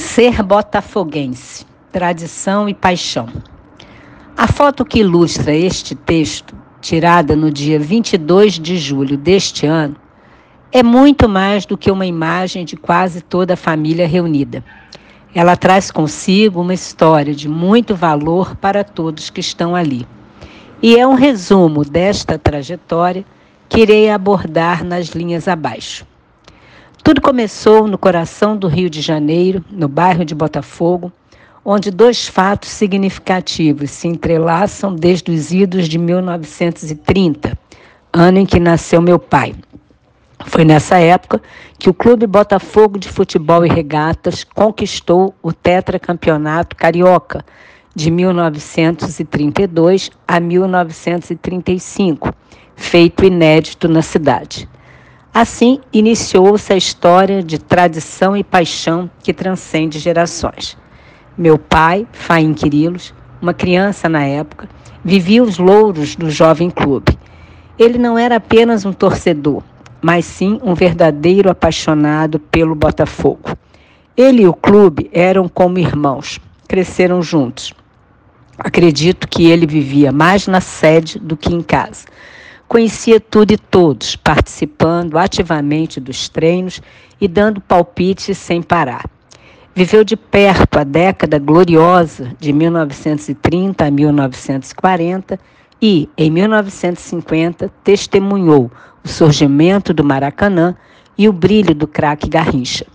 Ser botafoguense, tradição e paixão. A foto que ilustra este texto, tirada no dia 22 de julho deste ano, é muito mais do que uma imagem de quase toda a família reunida. Ela traz consigo uma história de muito valor para todos que estão ali. E é um resumo desta trajetória que irei abordar nas linhas abaixo. Tudo começou no coração do Rio de Janeiro, no bairro de Botafogo, onde dois fatos significativos se entrelaçam desde os idos de 1930, ano em que nasceu meu pai. Foi nessa época que o Clube Botafogo de Futebol e Regatas conquistou o tetracampeonato carioca de 1932 a 1935, feito inédito na cidade. Assim, iniciou-se a história de tradição e paixão que transcende gerações. Meu pai, Faim Quirilos, uma criança na época, vivia os louros do jovem clube. Ele não era apenas um torcedor, mas sim um verdadeiro apaixonado pelo Botafogo. Ele e o clube eram como irmãos, cresceram juntos. Acredito que ele vivia mais na sede do que em casa Conhecia tudo e todos, participando ativamente dos treinos e dando palpites sem parar. Viveu de perto a década gloriosa de 1930 a 1940 e, em 1950, testemunhou o surgimento do Maracanã e o brilho do craque Garrincha.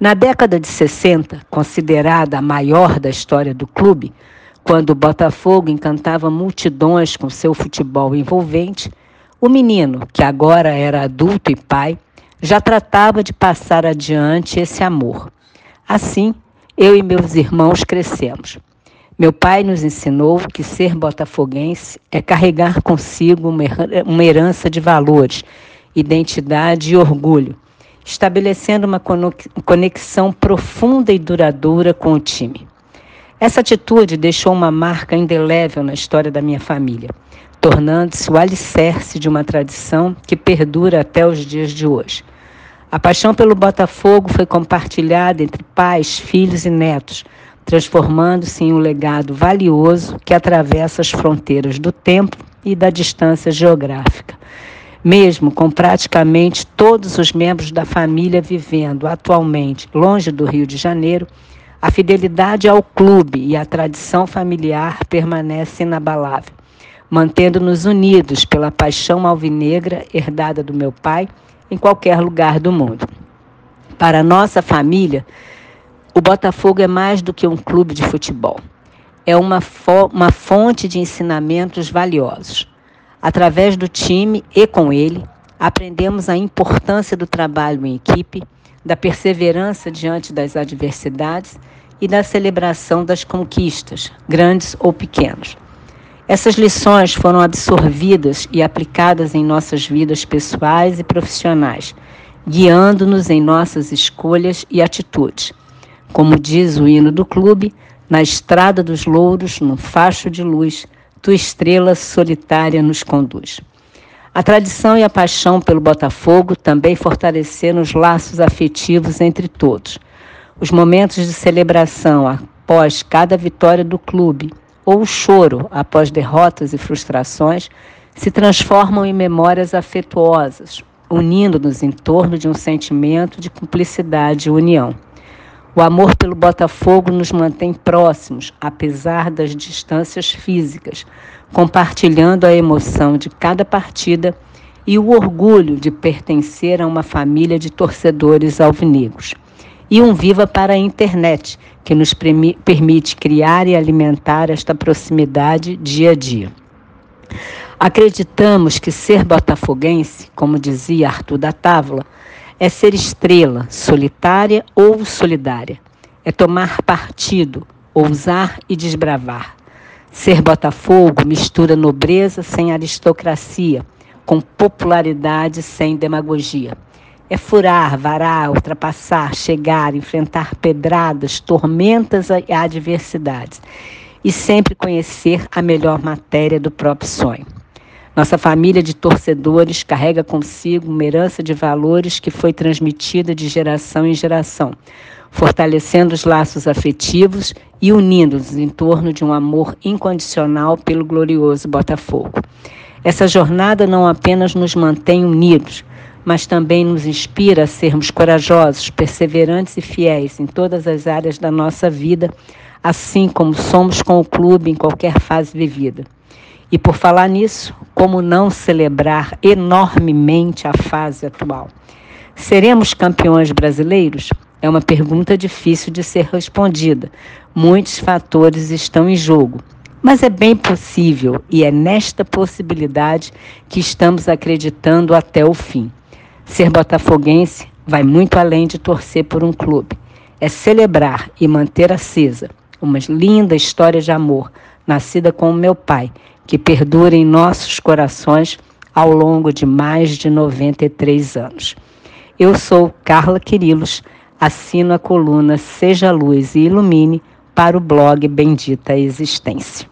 Na década de 60, considerada a maior da história do clube, quando o Botafogo encantava multidões com seu futebol envolvente, o menino, que agora era adulto e pai, já tratava de passar adiante esse amor. Assim, eu e meus irmãos crescemos. Meu pai nos ensinou que ser botafoguense é carregar consigo uma herança de valores, identidade e orgulho, estabelecendo uma conexão profunda e duradoura com o time. Essa atitude deixou uma marca indelével na história da minha família tornando-se o alicerce de uma tradição que perdura até os dias de hoje. A paixão pelo Botafogo foi compartilhada entre pais, filhos e netos, transformando-se em um legado valioso que atravessa as fronteiras do tempo e da distância geográfica. Mesmo com praticamente todos os membros da família vivendo atualmente longe do Rio de Janeiro, a fidelidade ao clube e a tradição familiar permanece inabalável mantendo-nos unidos pela paixão alvinegra herdada do meu pai em qualquer lugar do mundo. Para nossa família, o Botafogo é mais do que um clube de futebol. É uma, fo uma fonte de ensinamentos valiosos. Através do time e com ele, aprendemos a importância do trabalho em equipe, da perseverança diante das adversidades e da celebração das conquistas, grandes ou pequenos. Essas lições foram absorvidas e aplicadas em nossas vidas pessoais e profissionais, guiando-nos em nossas escolhas e atitudes. Como diz o hino do clube, na estrada dos louros, num facho de luz, tua estrela solitária nos conduz. A tradição e a paixão pelo Botafogo também fortaleceram os laços afetivos entre todos. Os momentos de celebração após cada vitória do clube ou o choro após derrotas e frustrações se transformam em memórias afetuosas, unindo-nos em torno de um sentimento de cumplicidade e união. O amor pelo Botafogo nos mantém próximos, apesar das distâncias físicas, compartilhando a emoção de cada partida e o orgulho de pertencer a uma família de torcedores alvinegros e um Viva para a internet, que nos permite criar e alimentar esta proximidade dia a dia. Acreditamos que ser botafoguense, como dizia Arthur da Távola, é ser estrela, solitária ou solidária. É tomar partido, ousar e desbravar. Ser Botafogo mistura nobreza sem aristocracia, com popularidade sem demagogia. É furar, varar, ultrapassar, chegar, enfrentar pedradas, tormentas e adversidades. E sempre conhecer a melhor matéria do próprio sonho. Nossa família de torcedores carrega consigo uma herança de valores que foi transmitida de geração em geração, fortalecendo os laços afetivos e unindo-nos em torno de um amor incondicional pelo glorioso Botafogo. Essa jornada não apenas nos mantém unidos, mas também nos inspira a sermos corajosos, perseverantes e fiéis em todas as áreas da nossa vida, assim como somos com o clube em qualquer fase vivida. E por falar nisso, como não celebrar enormemente a fase atual? Seremos campeões brasileiros? É uma pergunta difícil de ser respondida. Muitos fatores estão em jogo. Mas é bem possível e é nesta possibilidade que estamos acreditando até o fim. Ser botafoguense vai muito além de torcer por um clube. É celebrar e manter acesa uma linda história de amor, nascida com o meu pai, que perdura em nossos corações ao longo de mais de 93 anos. Eu sou Carla Quirilos, assino a coluna Seja Luz e Ilumine para o blog Bendita Existência.